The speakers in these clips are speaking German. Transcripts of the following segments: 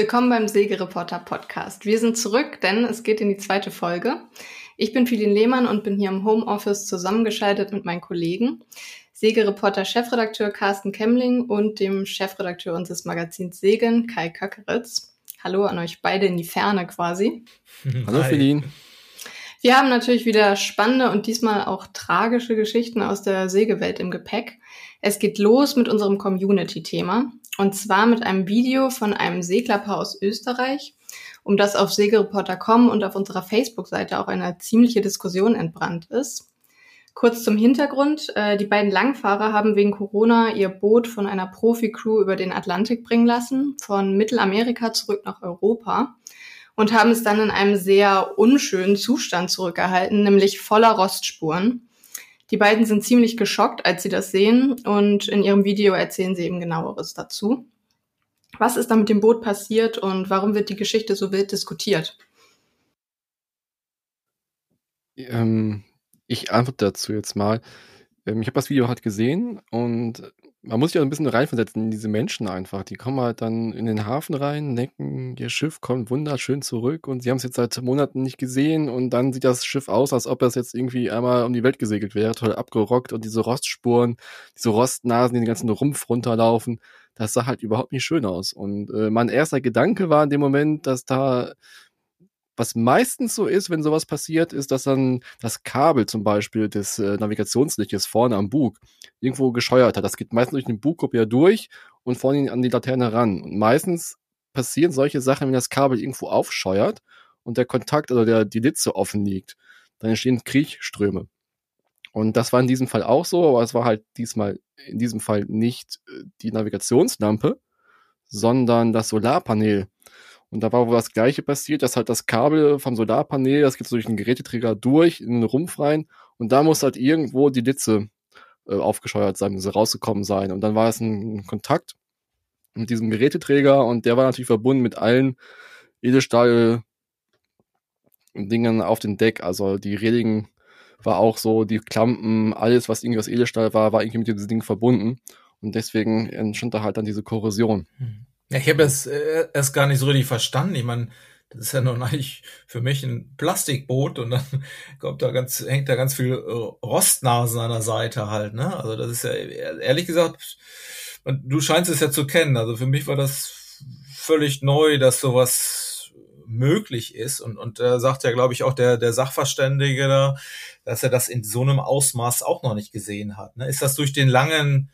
willkommen beim Sägereporter Podcast. Wir sind zurück, denn es geht in die zweite Folge. Ich bin Philin Lehmann und bin hier im Homeoffice zusammengeschaltet mit meinen Kollegen. Sägereporter Chefredakteur Carsten Kemmling und dem Chefredakteur unseres Magazins Segen, Kai Köckeritz. Hallo an euch beide in die Ferne quasi. Hallo Philin. Wir haben natürlich wieder spannende und diesmal auch tragische Geschichten aus der Sägewelt im Gepäck. Es geht los mit unserem Community-Thema und zwar mit einem Video von einem Seglerpaar aus Österreich, um das auf Segereporter.com und auf unserer Facebook-Seite auch eine ziemliche Diskussion entbrannt ist. Kurz zum Hintergrund. Äh, die beiden Langfahrer haben wegen Corona ihr Boot von einer Profi-Crew über den Atlantik bringen lassen, von Mittelamerika zurück nach Europa und haben es dann in einem sehr unschönen Zustand zurückerhalten, nämlich voller Rostspuren. Die beiden sind ziemlich geschockt, als sie das sehen und in ihrem Video erzählen sie eben genaueres dazu. Was ist da mit dem Boot passiert und warum wird die Geschichte so wild diskutiert? Ähm, ich antworte dazu jetzt mal. Ähm, ich habe das Video halt gesehen und man muss sich ja ein bisschen reinversetzen in diese Menschen einfach. Die kommen halt dann in den Hafen rein, denken, ihr Schiff kommt wunderschön zurück und sie haben es jetzt seit Monaten nicht gesehen und dann sieht das Schiff aus, als ob es jetzt irgendwie einmal um die Welt gesegelt wäre, toll abgerockt und diese Rostspuren, diese Rostnasen, die den ganzen Rumpf runterlaufen, das sah halt überhaupt nicht schön aus. Und äh, mein erster Gedanke war in dem Moment, dass da was meistens so ist, wenn sowas passiert, ist, dass dann das Kabel zum Beispiel des äh, Navigationslichtes vorne am Bug irgendwo gescheuert hat. Das geht meistens durch den Bugkopf ja durch und vorne an die Laterne ran. Und meistens passieren solche Sachen, wenn das Kabel irgendwo aufscheuert und der Kontakt oder der, die Litze offen liegt. Dann entstehen Kriechströme. Und das war in diesem Fall auch so, aber es war halt diesmal in diesem Fall nicht äh, die Navigationslampe, sondern das Solarpanel, und da war wohl das Gleiche passiert, dass halt das Kabel vom Solarpanel, das geht so durch den Geräteträger durch, in den Rumpf rein. Und da muss halt irgendwo die Litze äh, aufgescheuert sein, muss rausgekommen sein. Und dann war es ein, Kontakt mit diesem Geräteträger und der war natürlich verbunden mit allen Edelstahl Dingen auf dem Deck. Also die Reling war auch so, die Klampen, alles, was irgendwie aus Edelstahl war, war irgendwie mit diesem Ding verbunden. Und deswegen entstand da halt dann diese Korrosion. Mhm. Ja, ich habe das äh, erst gar nicht so richtig verstanden. Ich meine, das ist ja nun eigentlich für mich ein Plastikboot und dann kommt da ganz, hängt da ganz viel Rostnasen an der Seite halt, ne? Also das ist ja, ehrlich gesagt, du scheinst es ja zu kennen. Also für mich war das völlig neu, dass sowas möglich ist. Und, und da sagt ja, glaube ich, auch der, der Sachverständige da, dass er das in so einem Ausmaß auch noch nicht gesehen hat. Ne? Ist das durch den langen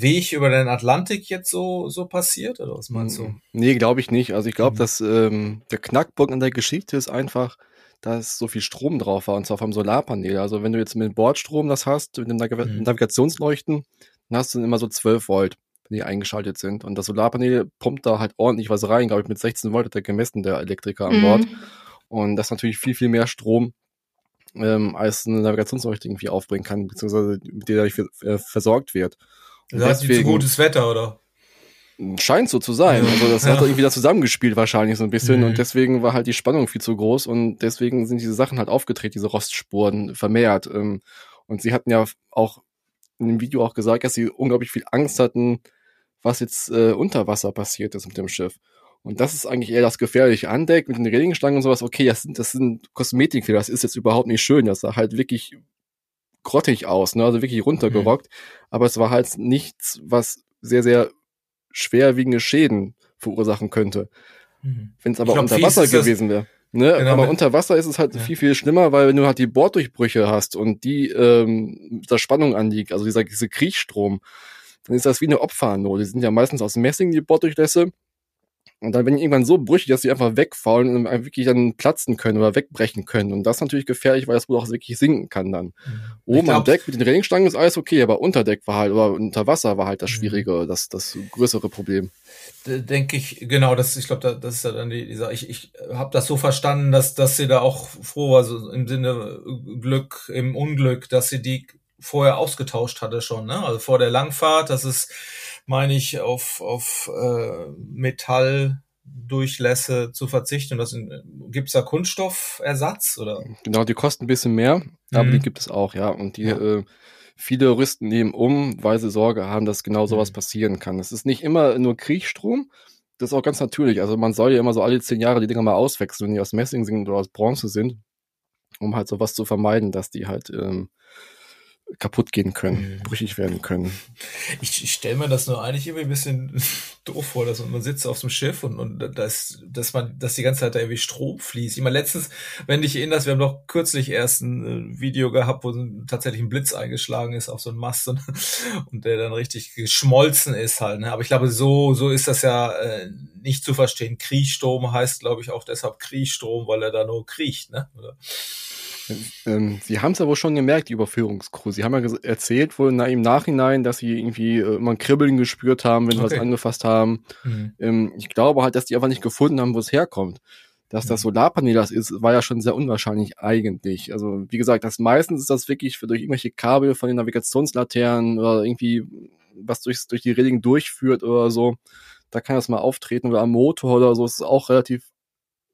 Weg über den Atlantik jetzt so, so passiert? Oder was meinst du? Nee, glaube ich nicht. Also ich glaube, mhm. dass ähm, der Knackpunkt an der Geschichte ist einfach, dass so viel Strom drauf war, und zwar vom Solarpanel. Also wenn du jetzt mit Bordstrom das hast, mit den Nav mhm. Navigationsleuchten, dann hast du immer so 12 Volt, wenn die eingeschaltet sind. Und das Solarpanel pumpt da halt ordentlich was rein, glaube ich, mit 16 Volt hat er gemessen, der Elektriker an Bord. Mhm. Und das ist natürlich viel, viel mehr Strom, ähm, als eine Navigationsleuchte irgendwie aufbringen kann, beziehungsweise mit der dadurch äh, versorgt wird. Also hat zu gutes Wetter, oder? Scheint so zu sein. Also das ja. hat irgendwie da zusammengespielt wahrscheinlich so ein bisschen mhm. und deswegen war halt die Spannung viel zu groß und deswegen sind diese Sachen halt aufgetreten, diese Rostspuren vermehrt. Ähm, und sie hatten ja auch in dem Video auch gesagt, dass sie unglaublich viel Angst hatten, was jetzt äh, unter Wasser passiert ist mit dem Schiff. Und das ist eigentlich eher das gefährliche Andeck mit den Regenstangen und sowas. Okay, das sind, das sind Kosmetikfehler, das ist jetzt überhaupt nicht schön. Das sah halt wirklich grottig aus, ne? also wirklich runtergerockt. Mhm. Aber es war halt nichts, was sehr, sehr schwerwiegende Schäden verursachen könnte. Mhm. Wenn es aber glaub, unter Wasser gewesen wäre. Ne? Genau, aber unter Wasser ist es halt ja. viel, viel schlimmer, weil wenn du halt die Borddurchbrüche hast und die ähm, da Spannung anliegt, also dieser, dieser Kriechstrom, dann ist das wie eine Opferanode. Die sind ja meistens aus Messing, die Borddurchlässe. Und dann, wenn die irgendwann so brüchig, dass sie einfach wegfallen und wirklich dann platzen können oder wegbrechen können. Und das ist natürlich gefährlich, weil das wohl auch wirklich sinken kann dann. Mhm. Oben glaub, am Deck mit den Regenstangen ist alles okay, aber unter Deck war halt, oder unter Wasser war halt das mhm. Schwierige, das, das größere Problem. Denke ich, genau, das, ich glaube, das ist ja dann die, dieser, ich, ich habe das so verstanden, dass, dass sie da auch froh war, so im Sinne Glück, im Unglück, dass sie die vorher ausgetauscht hatte schon, ne? Also vor der Langfahrt, das ist, meine ich, auf, auf äh, Metalldurchlässe zu verzichten. Und das gibt's da Kunststoffersatz oder? Genau, die kosten ein bisschen mehr, aber mhm. die gibt es auch, ja. Und die ja. äh, viele rüsten nehmen um, weil sie Sorge haben, dass genau sowas mhm. passieren kann. Es ist nicht immer nur Kriechstrom. das ist auch ganz natürlich. Also man soll ja immer so alle zehn Jahre die Dinger mal auswechseln, wenn die aus Messing sind oder aus Bronze sind, um halt sowas zu vermeiden, dass die halt ähm, kaputt gehen können, mhm. brüchig werden können. Ich, ich stelle mir das nur eigentlich irgendwie ein bisschen doof vor, dass man sitzt auf dem Schiff und, und dass, dass man, dass die ganze Zeit da irgendwie Strom fließt. Ich meine, letztens, wenn dich erinnerst, wir haben doch kürzlich erst ein äh, Video gehabt, wo tatsächlich ein Blitz eingeschlagen ist auf so einen Mast und, und der dann richtig geschmolzen ist halt. Ne? Aber ich glaube, so, so ist das ja äh, nicht zu verstehen. Kriechstrom heißt, glaube ich, auch deshalb Kriechstrom, weil er da nur kriecht, ne? Oder? Ähm, sie haben es aber schon gemerkt, die Überführungscrew. Sie haben ja erzählt wohl na, im Nachhinein, dass sie irgendwie äh, immer ein Kribbeln gespürt haben, wenn sie okay. was angefasst haben. Mhm. Ähm, ich glaube halt, dass die einfach nicht gefunden haben, wo es herkommt. Dass das mhm. Solarpanel das ist, war ja schon sehr unwahrscheinlich eigentlich. Also wie gesagt, das meistens ist das wirklich für, durch irgendwelche Kabel von den Navigationslaternen oder irgendwie was durchs, durch die Reling durchführt oder so. Da kann das mal auftreten oder am Motor oder so. Das ist auch relativ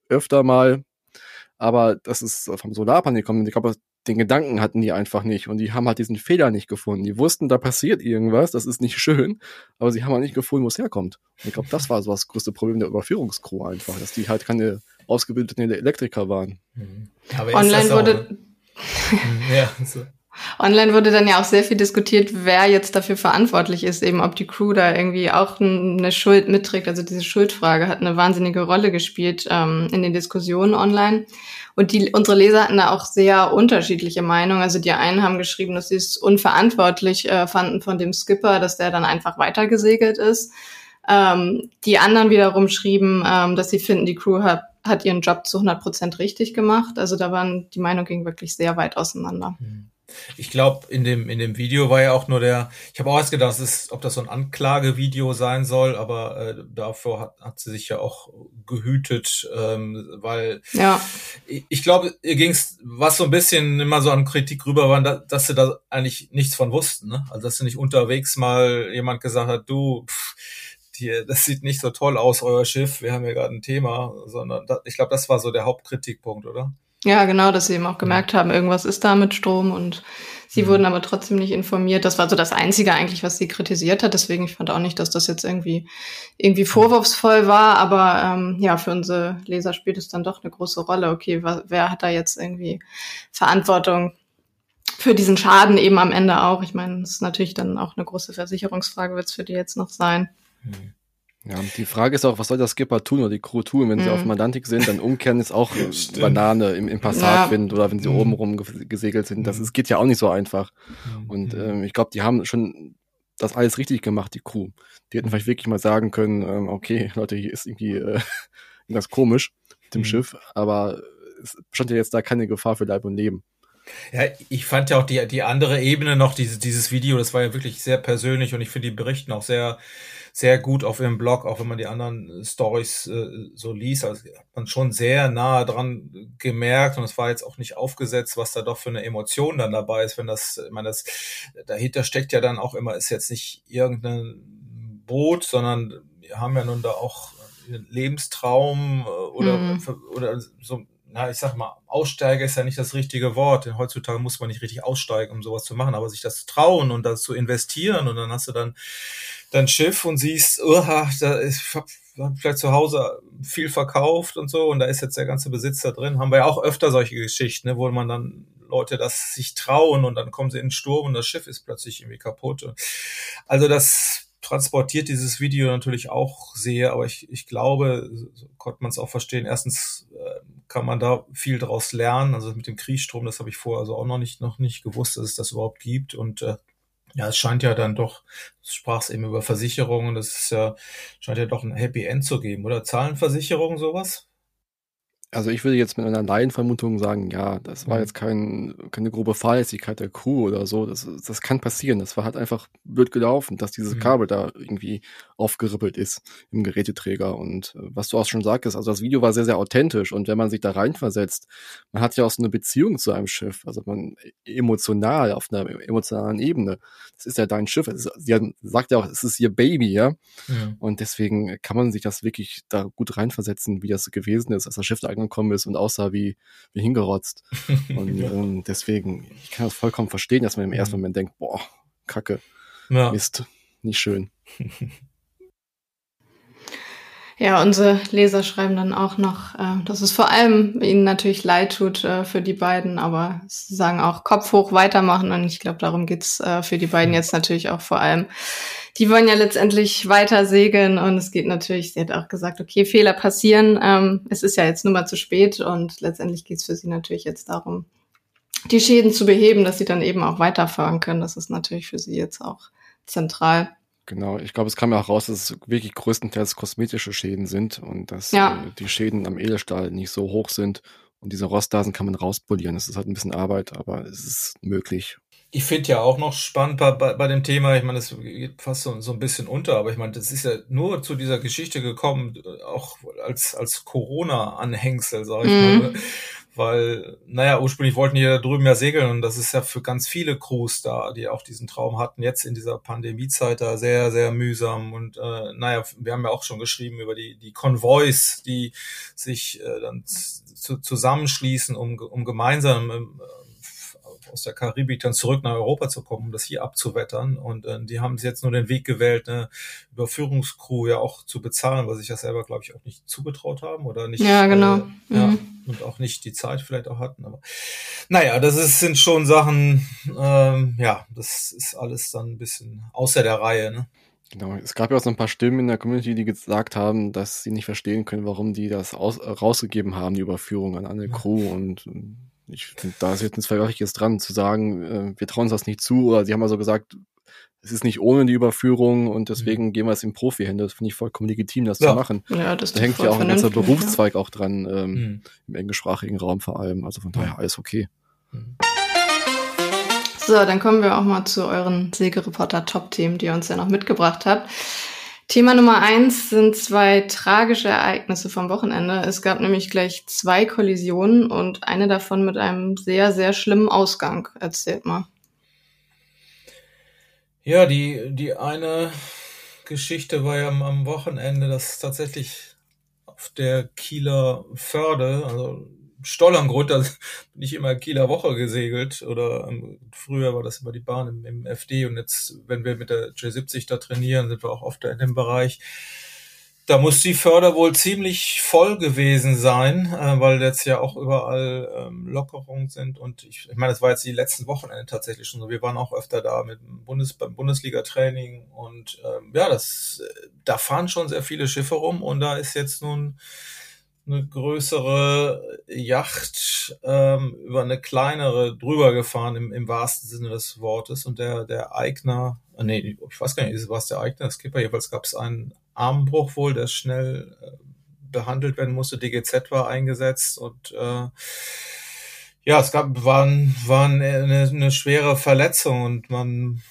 öfter mal aber das ist vom Solarpanel gekommen. Ich glaube, den Gedanken hatten die einfach nicht und die haben halt diesen Fehler nicht gefunden. Die wussten, da passiert irgendwas, das ist nicht schön, aber sie haben halt nicht gefunden, wo es herkommt. Und ich glaube, das war so das größte Problem der Überführungskrew einfach, dass die halt keine ausgebildeten Elektriker waren. Mhm. Online wurde. ja, so. Online wurde dann ja auch sehr viel diskutiert, wer jetzt dafür verantwortlich ist, eben ob die Crew da irgendwie auch eine Schuld mitträgt. Also diese Schuldfrage hat eine wahnsinnige Rolle gespielt ähm, in den Diskussionen online. Und die, unsere Leser hatten da auch sehr unterschiedliche Meinungen. Also die einen haben geschrieben, dass sie es unverantwortlich äh, fanden von dem Skipper, dass der dann einfach weitergesegelt ist. Ähm, die anderen wiederum schrieben, ähm, dass sie finden, die Crew hat, hat ihren Job zu 100 Prozent richtig gemacht. Also da waren die Meinungen wirklich sehr weit auseinander. Mhm. Ich glaube, in dem, in dem Video war ja auch nur der, ich habe auch erst gedacht, ist, ob das so ein Anklagevideo sein soll, aber äh, davor hat, hat sie sich ja auch gehütet, ähm, weil ja. ich, ich glaube, ihr ging's, was so ein bisschen immer so an Kritik rüber war, dass, dass sie da eigentlich nichts von wussten, ne? Also dass sie nicht unterwegs mal jemand gesagt hat, du, pff, die, das sieht nicht so toll aus, euer Schiff, wir haben ja gerade ein Thema, sondern da, ich glaube, das war so der Hauptkritikpunkt, oder? Ja, genau, dass sie eben auch gemerkt haben, irgendwas ist da mit Strom und sie mhm. wurden aber trotzdem nicht informiert. Das war so das Einzige eigentlich, was sie kritisiert hat. Deswegen, ich fand auch nicht, dass das jetzt irgendwie, irgendwie vorwurfsvoll war, aber ähm, ja, für unsere Leser spielt es dann doch eine große Rolle. Okay, wer hat da jetzt irgendwie Verantwortung? für diesen Schaden eben am Ende auch. Ich meine, das ist natürlich dann auch eine große Versicherungsfrage, wird es für die jetzt noch sein. Mhm. Ja, die Frage ist auch, was soll der Skipper tun oder die Crew tun, wenn mhm. sie auf Mandantik sind, dann umkehren ist auch Stimmt. Banane im, im Passatwind ja. oder wenn sie mhm. oben rum gesegelt sind. Das ist, geht ja auch nicht so einfach. Mhm. Und ähm, ich glaube, die haben schon das alles richtig gemacht, die Crew. Die hätten vielleicht wirklich mal sagen können, ähm, okay, Leute, hier ist irgendwie äh, irgendwas komisch mit dem mhm. Schiff, aber es bestand ja jetzt da keine Gefahr für Leib und Leben. Ja, ich fand ja auch die, die andere Ebene noch, dieses, dieses Video, das war ja wirklich sehr persönlich und ich finde die Berichten auch sehr, sehr gut auf ihrem Blog, auch wenn man die anderen Stories äh, so liest. Also hat man schon sehr nahe dran gemerkt und es war jetzt auch nicht aufgesetzt, was da doch für eine Emotion dann dabei ist, wenn das, ich meine, das dahinter steckt ja dann auch immer, ist jetzt nicht irgendein Boot, sondern wir haben ja nun da auch einen Lebenstraum äh, oder, mhm. oder so na, ich sag mal, Aussteiger ist ja nicht das richtige Wort, denn heutzutage muss man nicht richtig aussteigen, um sowas zu machen, aber sich das trauen und das zu investieren und dann hast du dann dein Schiff und siehst, oh, da ist vielleicht zu Hause viel verkauft und so und da ist jetzt der ganze Besitz da drin. Haben wir ja auch öfter solche Geschichten, ne, wo man dann Leute das sich trauen und dann kommen sie in den Sturm und das Schiff ist plötzlich irgendwie kaputt. Also das transportiert dieses Video natürlich auch sehr, aber ich, ich glaube, so konnte man es auch verstehen. Erstens äh, kann man da viel daraus lernen. Also mit dem Kriegsstrom, das habe ich vorher also auch noch nicht, noch nicht gewusst, dass es das überhaupt gibt. Und äh, ja, es scheint ja dann doch, du sprachst eben über Versicherungen, das ist ja, scheint ja doch ein Happy End zu geben, oder? Zahlenversicherung sowas? Also ich würde jetzt mit einer Laienvermutung sagen, ja, das war mhm. jetzt kein, keine grobe Fahrlässigkeit der Crew oder so. Das, das kann passieren. Das war halt einfach blöd gelaufen, dass dieses mhm. Kabel da irgendwie aufgerippelt ist im Geräteträger. Und äh, was du auch schon sagtest, also das Video war sehr, sehr authentisch. Und wenn man sich da reinversetzt, man hat ja auch so eine Beziehung zu einem Schiff. Also man emotional, auf einer emotionalen Ebene. Das ist ja dein Schiff. Ist, sie sagt ja auch, es ist ihr Baby, ja. Mhm. Und deswegen kann man sich das wirklich da gut reinversetzen, wie das gewesen ist, als das Schiff da angekommen ist und aussah wie, wie hingerotzt. Und ähm, deswegen, ich kann das vollkommen verstehen, dass man im ersten mhm. Moment denkt, boah, Kacke, ja. Mist, nicht schön. Ja, unsere Leser schreiben dann auch noch, äh, dass es vor allem ihnen natürlich leid tut äh, für die beiden, aber sie sagen auch Kopf hoch weitermachen und ich glaube, darum geht's äh, für die beiden jetzt natürlich auch vor allem. Die wollen ja letztendlich weiter segeln und es geht natürlich, sie hat auch gesagt, okay, Fehler passieren, ähm, es ist ja jetzt nur mal zu spät und letztendlich geht's für sie natürlich jetzt darum, die Schäden zu beheben, dass sie dann eben auch weiterfahren können. Das ist natürlich für sie jetzt auch zentral. Genau, ich glaube, es kam ja auch raus, dass es wirklich größtenteils kosmetische Schäden sind und dass ja. äh, die Schäden am Edelstahl nicht so hoch sind. Und diese Rostdasen kann man rauspolieren. Das ist halt ein bisschen Arbeit, aber es ist möglich. Ich finde ja auch noch spannend bei, bei, bei dem Thema, ich meine, das geht fast so, so ein bisschen unter, aber ich meine, das ist ja nur zu dieser Geschichte gekommen, auch als, als Corona-Anhängsel, sag ich mhm. mal weil, naja, ursprünglich wollten die da drüben ja segeln und das ist ja für ganz viele Crews da, die auch diesen Traum hatten, jetzt in dieser Pandemiezeit da sehr, sehr mühsam. Und äh, naja, wir haben ja auch schon geschrieben über die, die Konvois, die sich äh, dann zu, zusammenschließen, um, um gemeinsam äh, aus der Karibik dann zurück nach Europa zu kommen, um das hier abzuwettern. Und äh, die haben jetzt nur den Weg gewählt, eine Überführungscrew ja auch zu bezahlen, weil sich das selber, glaube ich, auch nicht zugetraut haben oder nicht. Ja, genau. Äh, ja, mhm. und auch nicht die Zeit vielleicht auch hatten. Aber naja, das ist, sind schon Sachen, ähm, ja, das ist alles dann ein bisschen außer der Reihe, ne? Genau, es gab ja auch so ein paar Stimmen in der Community, die gesagt haben, dass sie nicht verstehen können, warum die das aus, rausgegeben haben, die Überführung an eine Crew und ich finde, da ist jetzt nichts Verwerfliches dran, zu sagen, äh, wir trauen uns das nicht zu, oder sie haben also gesagt, es ist nicht ohne die Überführung und deswegen mhm. gehen wir es in Profi-Hände. Das finde ich vollkommen legitim, das ja. zu machen. Ja, das da hängt ja auch ein ganzer Berufszweig ja. auch dran, ähm, mhm. im englischsprachigen Raum vor allem. Also von daher alles okay. Mhm. So, dann kommen wir auch mal zu euren Segereporter-Top-Themen, die ihr uns ja noch mitgebracht habt. Thema Nummer eins sind zwei tragische Ereignisse vom Wochenende. Es gab nämlich gleich zwei Kollisionen und eine davon mit einem sehr, sehr schlimmen Ausgang. Erzählt mal. Ja, die, die eine Geschichte war ja am Wochenende, dass tatsächlich auf der Kieler Förde, also Stollerngrund, da bin ich immer Kieler Woche gesegelt oder ähm, früher war das immer die Bahn im, im, FD und jetzt, wenn wir mit der J70 da trainieren, sind wir auch oft in dem Bereich. Da muss die Förder wohl ziemlich voll gewesen sein, äh, weil jetzt ja auch überall ähm, Lockerungen sind und ich, ich meine, das war jetzt die letzten Wochenende tatsächlich schon so. Wir waren auch öfter da mit Bundes, beim Bundesliga-Training und ähm, ja, das, da fahren schon sehr viele Schiffe rum und da ist jetzt nun eine größere Yacht ähm, über eine kleinere drüber gefahren im, im wahrsten Sinne des Wortes und der der Eigner, äh, nee, ich weiß gar nicht, was der Eigner, Skipper, jedenfalls gab es einen Armbruch wohl, der schnell äh, behandelt werden musste. DGZ war eingesetzt und äh, ja, es gab waren waren eine, eine schwere Verletzung und man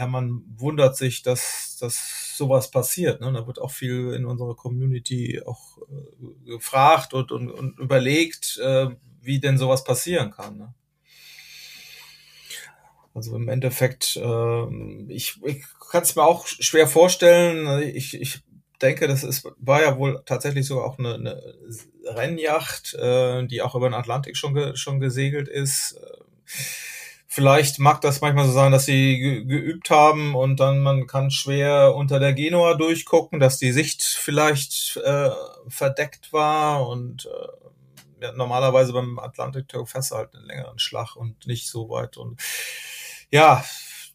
ja man wundert sich, dass dass sowas passiert. Ne? Da wird auch viel in unserer Community auch äh, gefragt und, und, und überlegt, äh, wie denn sowas passieren kann. Ne? Also im Endeffekt, äh, ich, ich kann es mir auch schwer vorstellen. Ich, ich denke, das ist, war ja wohl tatsächlich sogar auch eine, eine Rennjacht, äh, die auch über den Atlantik schon, ge, schon gesegelt ist. Vielleicht mag das manchmal so sein, dass sie ge geübt haben und dann man kann schwer unter der Genua durchgucken, dass die Sicht vielleicht äh, verdeckt war und äh, ja, normalerweise beim du halt einen längeren Schlag und nicht so weit und ja,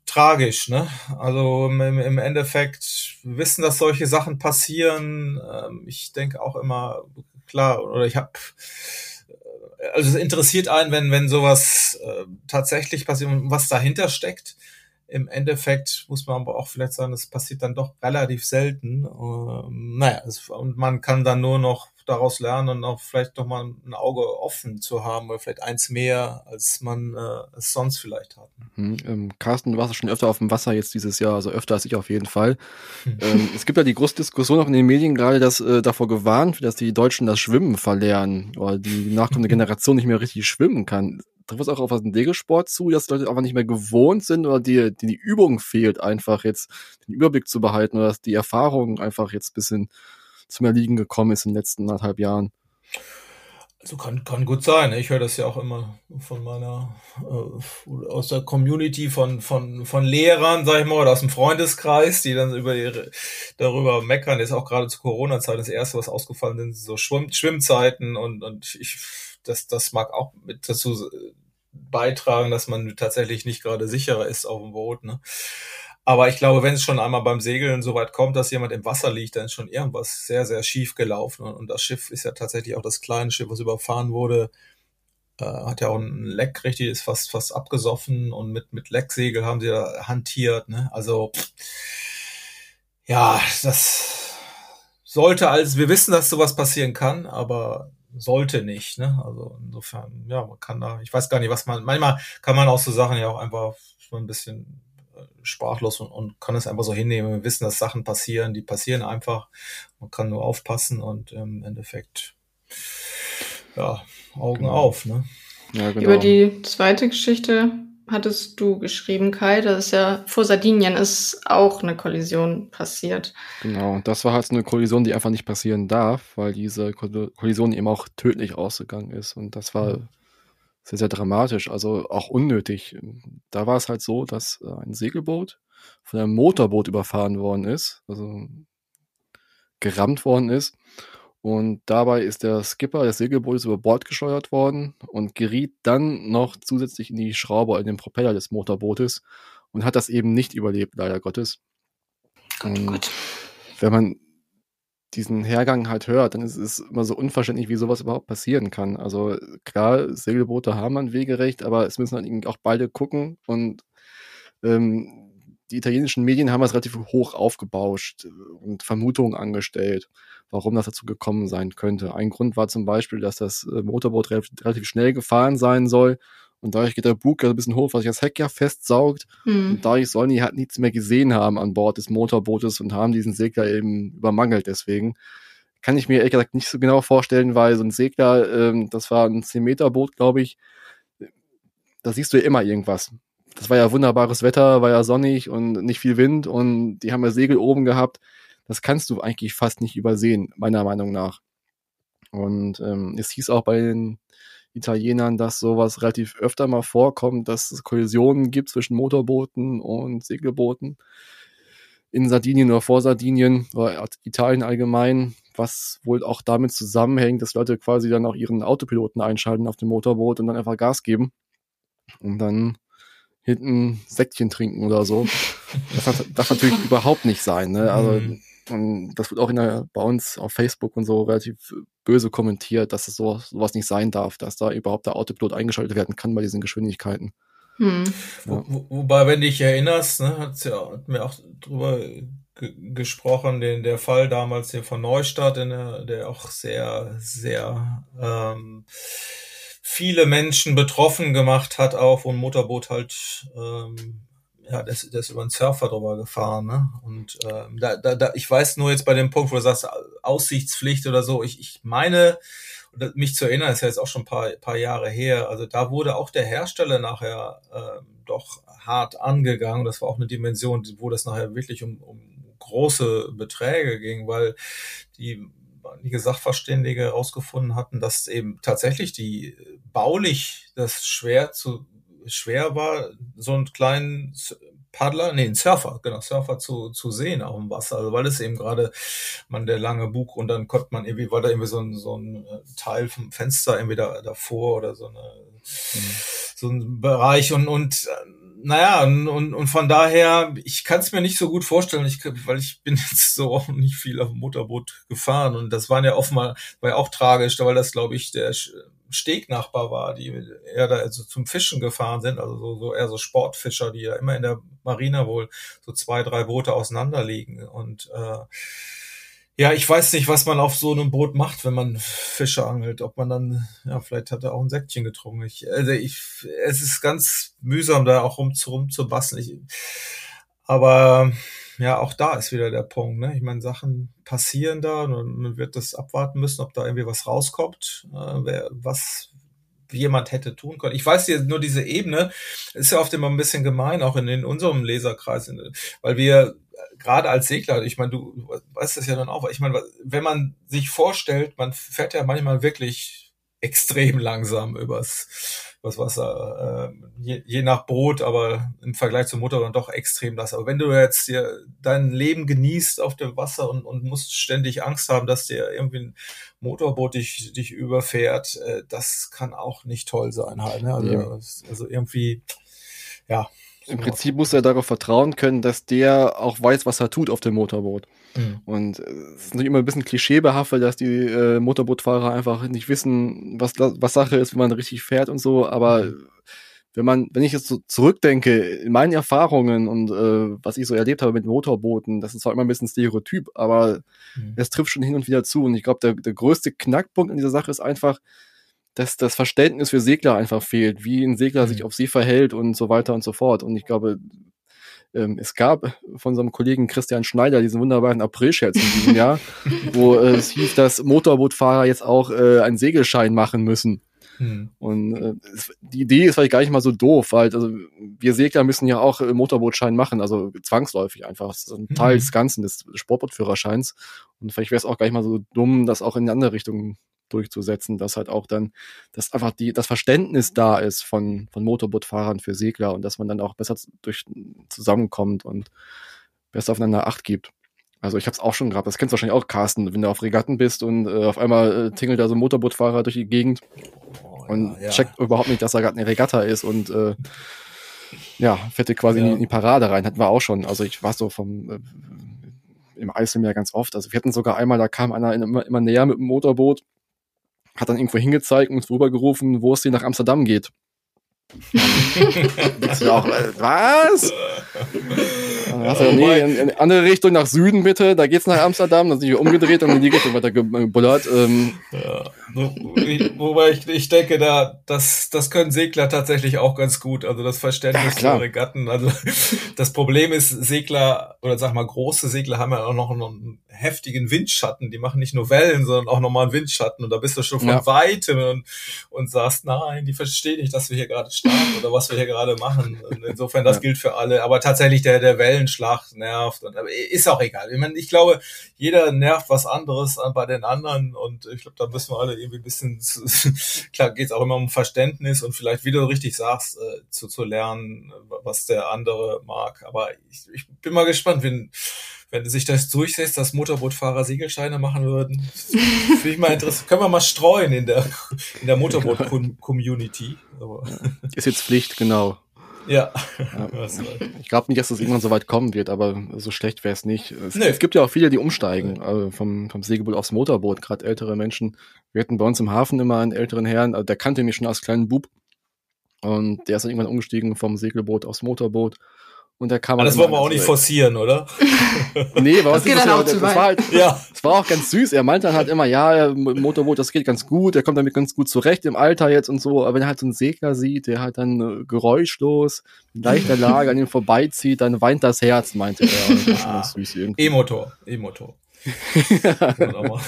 tragisch, ne? Also im, im Endeffekt wissen, dass solche Sachen passieren. Ähm, ich denke auch immer, klar, oder ich habe also es interessiert einen, wenn, wenn sowas äh, tatsächlich passiert und was dahinter steckt. Im Endeffekt muss man aber auch vielleicht sagen, das passiert dann doch relativ selten. Ähm, naja, es, und man kann dann nur noch daraus lernen und auch vielleicht noch mal ein Auge offen zu haben oder vielleicht eins mehr, als man äh, es sonst vielleicht hat. Hm, ähm, Carsten, du warst schon öfter auf dem Wasser jetzt dieses Jahr, also öfter als ich auf jeden Fall. Hm. Ähm, es gibt ja die große Diskussion auch in den Medien gerade, dass äh, davor gewarnt wird, dass die Deutschen das Schwimmen verlernen oder die nachkommende Generation nicht mehr richtig schwimmen kann. Trifft es auch auf den Segelsport zu, dass Leute einfach nicht mehr gewohnt sind oder die, die, die Übung fehlt, einfach jetzt den Überblick zu behalten oder dass die Erfahrung einfach jetzt bisschen zum Erliegen gekommen ist in den letzten anderthalb Jahren? So kann, kann gut sein. Ich höre das ja auch immer von meiner, äh, aus der Community von, von, von Lehrern, sag ich mal, oder aus dem Freundeskreis, die dann über ihre, darüber meckern. Ist auch gerade zur Corona-Zeit das erste, was ausgefallen sind, so Schwimm, Schwimmzeiten und, und ich, das, das mag auch mit dazu beitragen, dass man tatsächlich nicht gerade sicherer ist auf dem Boot, ne? Aber ich glaube, wenn es schon einmal beim Segeln so weit kommt, dass jemand im Wasser liegt, dann ist schon irgendwas sehr, sehr schief gelaufen. Und das Schiff ist ja tatsächlich auch das kleine Schiff, was überfahren wurde. Äh, hat ja auch ein Leck richtig, ist fast, fast abgesoffen und mit, mit Lecksegel haben sie da hantiert. Ne? Also, ja, das sollte alles, wir wissen, dass sowas passieren kann, aber sollte nicht. Ne? Also insofern, ja, man kann da, ich weiß gar nicht, was man, manchmal kann man auch so Sachen ja auch einfach so ein bisschen sprachlos und, und kann es einfach so hinnehmen. Wir wissen, dass Sachen passieren, die passieren einfach. Man kann nur aufpassen und im Endeffekt, ja, Augen genau. auf. Ne? Ja, genau. Über die zweite Geschichte hattest du geschrieben, Kai, das ist ja vor Sardinien ist auch eine Kollision passiert. Genau, das war halt eine Kollision, die einfach nicht passieren darf, weil diese Kollision eben auch tödlich ausgegangen ist. Und das war mhm sehr, sehr dramatisch, also auch unnötig. Da war es halt so, dass äh, ein Segelboot von einem Motorboot überfahren worden ist, also gerammt worden ist. Und dabei ist der Skipper des Segelbootes über Bord gescheuert worden und geriet dann noch zusätzlich in die Schraube, in den Propeller des Motorbootes und hat das eben nicht überlebt, leider Gottes. Gott, oh Gott. Wenn man diesen Hergang halt hört, dann ist es immer so unverständlich, wie sowas überhaupt passieren kann. Also klar, Segelboote haben ein Wegerecht, aber es müssen dann auch beide gucken und ähm, die italienischen Medien haben das relativ hoch aufgebauscht und Vermutungen angestellt, warum das dazu gekommen sein könnte. Ein Grund war zum Beispiel, dass das äh, Motorboot relativ, schnell gefahren sein soll und dadurch geht der Bug ja ein bisschen hoch, was sich das Heck ja festsaugt. Mhm. Und dadurch sollen die halt nichts mehr gesehen haben an Bord des Motorbootes und haben diesen Segler eben übermangelt. Deswegen kann ich mir ehrlich gesagt nicht so genau vorstellen, weil so ein Segler, ähm, das war ein 10-Meter-Boot, glaube ich, da siehst du ja immer irgendwas. Das war ja wunderbares Wetter, war ja sonnig und nicht viel Wind und die haben ja Segel oben gehabt. Das kannst du eigentlich fast nicht übersehen, meiner Meinung nach. Und ähm, es hieß auch bei den Italienern, dass sowas relativ öfter mal vorkommt, dass es Kollisionen gibt zwischen Motorbooten und Segelbooten in Sardinien oder vor Sardinien oder Italien allgemein, was wohl auch damit zusammenhängt, dass Leute quasi dann auch ihren Autopiloten einschalten auf dem Motorboot und dann einfach Gas geben und dann hinten Säckchen trinken oder so. Das darf natürlich überhaupt nicht sein. Ne? Also mhm. Und das wird auch in der, bei uns auf Facebook und so relativ böse kommentiert, dass es so, sowas nicht sein darf, dass da überhaupt der Autopilot eingeschaltet werden kann bei diesen Geschwindigkeiten. Hm. Ja. Wo, wobei, wenn du dich erinnerst, ne, hat's ja, hat mir auch drüber gesprochen, den, der Fall damals hier von Neustadt, der, der auch sehr, sehr ähm, viele Menschen betroffen gemacht hat, auch wo ein Motorboot halt ähm, ja, der ist über einen Surfer drüber gefahren, ne? Und ähm, da, da, da, ich weiß nur jetzt bei dem Punkt, wo du sagst, Aussichtspflicht oder so, ich, ich meine, mich zu erinnern, ist ja jetzt auch schon ein paar, paar Jahre her, also da wurde auch der Hersteller nachher ähm, doch hart angegangen. Das war auch eine Dimension, wo das nachher wirklich um, um große Beträge ging, weil die einige Sachverständige herausgefunden hatten, dass eben tatsächlich die baulich das schwer zu schwer war, so einen kleinen Paddler, nee, einen Surfer, genau, Surfer zu, zu sehen auf dem Wasser. Also weil es eben gerade man der lange Bug und dann konnte man irgendwie, war da irgendwie so ein, so ein äh, Teil vom Fenster irgendwie da, davor oder so eine, mhm. so ein Bereich und, und naja, und, und von daher, ich kann es mir nicht so gut vorstellen, ich, weil ich bin jetzt so auch nicht viel auf dem Motorboot gefahren. Und das waren ja oftmal, war ja auch tragisch, weil das, glaube ich, der Stegnachbar war, die eher da also zum Fischen gefahren sind, also so, so eher so Sportfischer, die ja immer in der Marina wohl so zwei, drei Boote auseinander liegen. Und äh, ja, ich weiß nicht, was man auf so einem Boot macht, wenn man Fische angelt. Ob man dann, ja, vielleicht hat er auch ein Säckchen getrunken. Ich, also ich, es ist ganz mühsam, da auch rum, rum zu basteln. Ich, aber ja, auch da ist wieder der Punkt. Ne? Ich meine, Sachen passieren da und man wird das abwarten müssen, ob da irgendwie was rauskommt, äh, wer, was jemand hätte tun können. Ich weiß hier nur diese Ebene ist ja oft immer ein bisschen gemein, auch in, in unserem Leserkreis, weil wir gerade als Segler, ich meine, du weißt das ja dann auch, ich meine, wenn man sich vorstellt, man fährt ja manchmal wirklich extrem langsam übers, übers Wasser. Äh, je, je nach Boot, aber im Vergleich zum Motorboot doch extrem langsam. Aber wenn du jetzt dir dein Leben genießt auf dem Wasser und, und musst ständig Angst haben, dass dir irgendwie ein Motorboot dich, dich überfährt, äh, das kann auch nicht toll sein halt. Ne? Also, ja. also irgendwie, ja. Im Prinzip muss er darauf vertrauen können, dass der auch weiß, was er tut auf dem Motorboot. Mhm. Und es ist natürlich immer ein bisschen klischeebehaftet, dass die äh, Motorbootfahrer einfach nicht wissen, was, was Sache ist, wenn man richtig fährt und so. Aber mhm. wenn man, wenn ich jetzt so zurückdenke, in meinen Erfahrungen und äh, was ich so erlebt habe mit Motorbooten, das ist zwar immer ein bisschen Stereotyp, aber mhm. es trifft schon hin und wieder zu. Und ich glaube, der, der größte Knackpunkt in dieser Sache ist einfach, dass das Verständnis für Segler einfach fehlt, wie ein Segler mhm. sich auf See verhält und so weiter und so fort. Und ich glaube, ähm, es gab von unserem Kollegen Christian Schneider diesen wunderbaren April-Scherz in diesem Jahr, wo äh, es hieß, dass Motorbootfahrer jetzt auch äh, einen Segelschein machen müssen. Hm. Und äh, die Idee ist vielleicht gar nicht mal so doof, weil also wir Segler müssen ja auch äh, Motorbootschein machen, also zwangsläufig einfach. Das ist ein Teil hm. des Ganzen des Sportbootführerscheins. Und vielleicht wäre es auch gar nicht mal so dumm, das auch in die andere Richtung durchzusetzen, dass halt auch dann, dass einfach die, das Verständnis da ist von, von Motorbootfahrern für Segler und dass man dann auch besser durch, zusammenkommt und besser aufeinander Acht gibt. Also ich habe es auch schon gehabt, das kennst du wahrscheinlich auch, Carsten, wenn du auf Regatten bist und äh, auf einmal äh, tingelt da so ein Motorbootfahrer durch die Gegend oh, und ja. checkt überhaupt nicht, dass da gerade eine Regatta ist und äh, ja, fährt quasi ja. in die Parade rein, hatten wir auch schon. Also ich war so vom äh, im Eiselmeer ganz oft. Also wir hatten sogar einmal, da kam einer immer, immer näher mit dem Motorboot hat dann irgendwo hingezeigt und uns rübergerufen, wo es hier nach Amsterdam geht. auch, was? Du, nee, in, in andere Richtung nach Süden bitte, da geht's nach Amsterdam, dann sind wir umgedreht und in die Richtung weiter gebullert. Ähm. Ja, wobei ich, ich denke, da, das, das können Segler tatsächlich auch ganz gut, also das Verständnis ja, für Regatten. Also das Problem ist, Segler, oder sag mal, große Segler haben ja auch noch einen heftigen Windschatten, die machen nicht nur Wellen, sondern auch nochmal einen Windschatten und da bist du schon von ja. weitem und, und sagst, nein, die verstehen nicht, dass wir hier gerade starten oder was wir hier gerade machen. Und insofern, das ja. gilt für alle, aber tatsächlich der, der Wellen Wellenschlag nervt. Und, aber ist auch egal. Ich, meine, ich glaube, jeder nervt was anderes bei den anderen und ich glaube, da müssen wir alle irgendwie ein bisschen, klar geht es auch immer um Verständnis und vielleicht, wie du richtig sagst, äh, zu, zu lernen, was der andere mag. Aber ich, ich bin mal gespannt, wenn, wenn sich das durchsetzt, dass Motorbootfahrer Segelscheine machen würden. Finde ich mal interessant. Können wir mal streuen in der, in der Motorboot-Community. Ist jetzt Pflicht, genau. Ja. ja. Ich glaube nicht, dass das irgendwann so weit kommen wird, aber so schlecht wäre es nicht. Es, nee. es, gibt ja auch viele, die umsteigen also vom, vom Segelboot aufs Motorboot, gerade ältere Menschen. Wir hatten bei uns im Hafen immer einen älteren Herrn, also der kannte mich schon als kleinen Bub. Und der ist dann irgendwann umgestiegen vom Segelboot aufs Motorboot. Und da kam Aber das wollen wir auch nicht forcieren, oder? nee, uns das geht dann auch zu weit. War halt, ja. Das war auch ganz süß. Er meinte dann halt immer, ja, Motorboot, das geht ganz gut, er kommt damit ganz gut zurecht im Alter jetzt und so. Aber wenn er halt so einen Segler sieht, der halt dann äh, geräuschlos, in leichter Lage an ihm vorbeizieht, dann weint das Herz, meinte er. Das irgendwie. E-Motor, E-Motor. genau.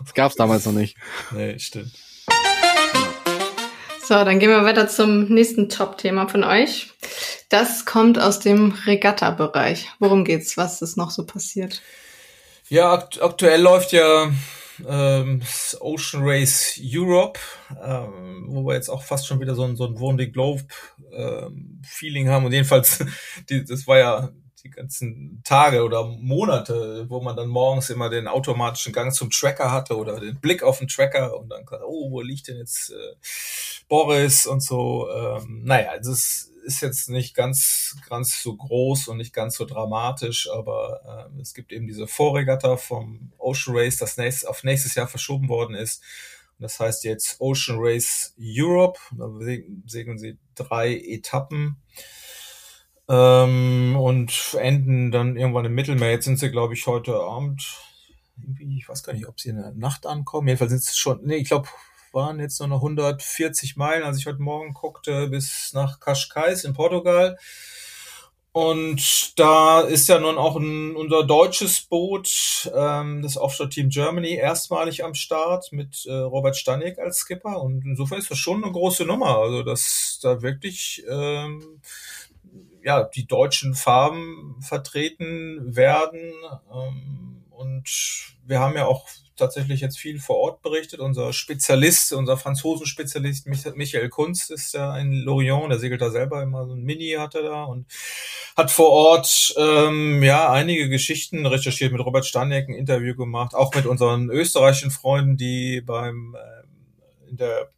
Das gab's damals noch nicht. Nee, stimmt. So, dann gehen wir weiter zum nächsten Top-Thema von euch. Das kommt aus dem Regatta-Bereich. Worum geht's? Was ist noch so passiert? Ja, akt aktuell läuft ja ähm, Ocean Race Europe, ähm, wo wir jetzt auch fast schon wieder so ein, so ein Wounded Globe ähm, Feeling haben. Und jedenfalls, die, das war ja die ganzen Tage oder Monate, wo man dann morgens immer den automatischen Gang zum Tracker hatte oder den Blick auf den Tracker und dann, oh, wo liegt denn jetzt äh, Boris und so. Ähm, naja, also es ist jetzt nicht ganz, ganz so groß und nicht ganz so dramatisch, aber äh, es gibt eben diese Vorregatta vom Ocean Race, das nächst, auf nächstes Jahr verschoben worden ist. Und das heißt jetzt Ocean Race Europe. Da segeln sie drei Etappen ähm, und enden dann irgendwann im Mittelmeer. Jetzt sind sie, glaube ich, heute Abend, ich weiß gar nicht, ob sie in der Nacht ankommen. Jedenfalls sind es schon, nee, ich glaube, waren jetzt nur noch 140 Meilen, als ich heute Morgen guckte, bis nach Cascais in Portugal. Und da ist ja nun auch ein, unser deutsches Boot, ähm, das Offshore Team Germany, erstmalig am Start mit äh, Robert Stanek als Skipper. Und insofern ist das schon eine große Nummer. Also, dass da wirklich ähm, ja, die deutschen Farben vertreten werden. Ähm, und wir haben ja auch tatsächlich jetzt viel vor Ort berichtet. Unser Spezialist, unser Franzosenspezialist Michael Kunst ist ja in Lorient, der segelt da selber immer so ein Mini hat er da und hat vor Ort ähm, ja einige Geschichten recherchiert, mit Robert Stanek ein Interview gemacht, auch mit unseren österreichischen Freunden, die beim äh, in der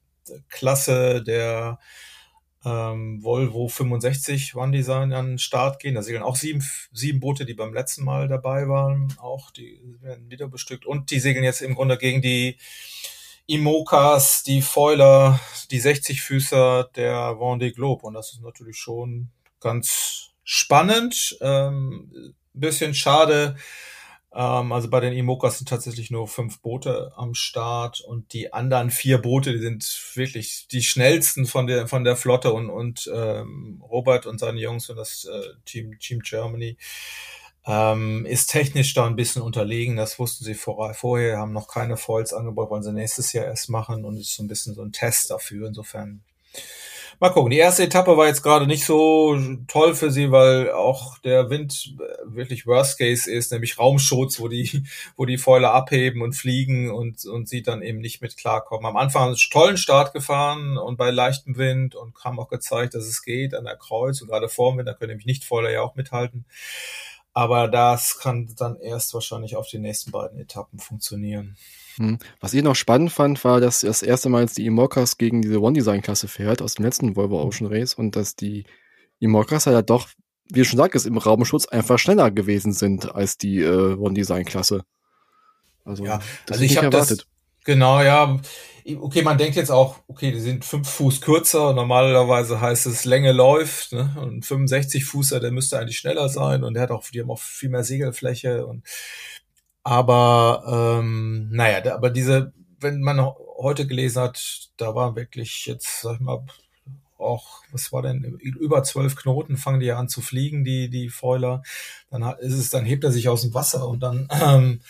Klasse der ähm, Volvo 65 One Design an den Start gehen. Da segeln auch sieben, sieben Boote, die beim letzten Mal dabei waren. Auch die werden wieder bestückt. Und die segeln jetzt im Grunde gegen die Imokas, die Foiler, die 60-Füßer der Vendée Globe. Und das ist natürlich schon ganz spannend. Ähm, bisschen schade, also bei den Imokas sind tatsächlich nur fünf Boote am Start und die anderen vier Boote, die sind wirklich die schnellsten von der von der Flotte und und ähm, Robert und seine Jungs und das äh, Team Team Germany ähm, ist technisch da ein bisschen unterlegen. Das wussten sie vor, vorher, haben noch keine Foils angebaut, wollen sie nächstes Jahr erst machen und ist so ein bisschen so ein Test dafür. Insofern Mal gucken. Die erste Etappe war jetzt gerade nicht so toll für sie, weil auch der Wind wirklich Worst Case ist, nämlich Raumschutz, wo die, wo die Fäule abheben und fliegen und, und sie dann eben nicht mit klarkommen. Am Anfang einen tollen Start gefahren und bei leichtem Wind und haben auch gezeigt, dass es geht an der Kreuz und gerade vor dem Wind, da können nämlich nicht Fäuler ja auch mithalten. Aber das kann dann erst wahrscheinlich auf den nächsten beiden Etappen funktionieren. Hm. Was ich noch spannend fand, war, dass das erste Mal jetzt die Imokas gegen diese One-Design-Klasse fährt aus dem letzten Volvo Ocean Race und dass die Imokas halt doch, wie du schon sagtest, im Raumschutz einfach schneller gewesen sind als die äh, One-Design-Klasse. Also, ja, das also ich habe das, genau, ja, okay, man denkt jetzt auch, okay, die sind fünf Fuß kürzer, normalerweise heißt es Länge läuft, ne? und 65 Fußer, der müsste eigentlich schneller sein und der hat auch, die haben auch viel mehr Segelfläche und aber ähm, naja, da, aber diese, wenn man heute gelesen hat, da war wirklich jetzt, sag ich mal, auch, was war denn, über zwölf Knoten fangen die ja an zu fliegen, die, die Foiler. Dann ist es, dann hebt er sich aus dem Wasser und dann ähm,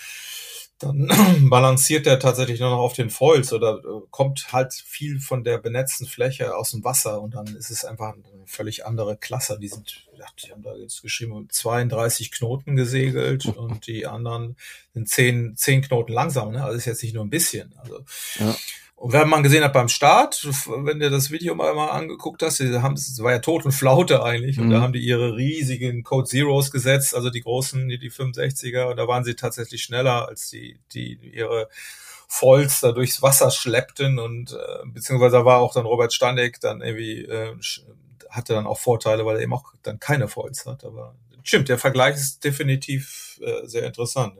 dann balanciert er tatsächlich nur noch auf den Foils oder äh, kommt halt viel von der benetzten Fläche aus dem Wasser und dann ist es einfach eine völlig andere Klasse. Die sind, die haben da jetzt geschrieben, 32 Knoten gesegelt und die anderen sind 10, 10 Knoten langsam, ne? Also ist jetzt nicht nur ein bisschen. Also ja. Und wenn man gesehen hat beim Start, wenn du das Video mal, mal angeguckt hast, die haben, es war ja tot und Flaute eigentlich, und da mhm. haben die ihre riesigen Code Zeros gesetzt, also die großen, die, die 65er, und da waren sie tatsächlich schneller als die, die ihre Volz da durchs Wasser schleppten und äh, beziehungsweise war auch dann Robert Stanek dann irgendwie äh, hatte dann auch Vorteile, weil er eben auch dann keine Volz hat. Aber stimmt, der Vergleich ist definitiv äh, sehr interessant.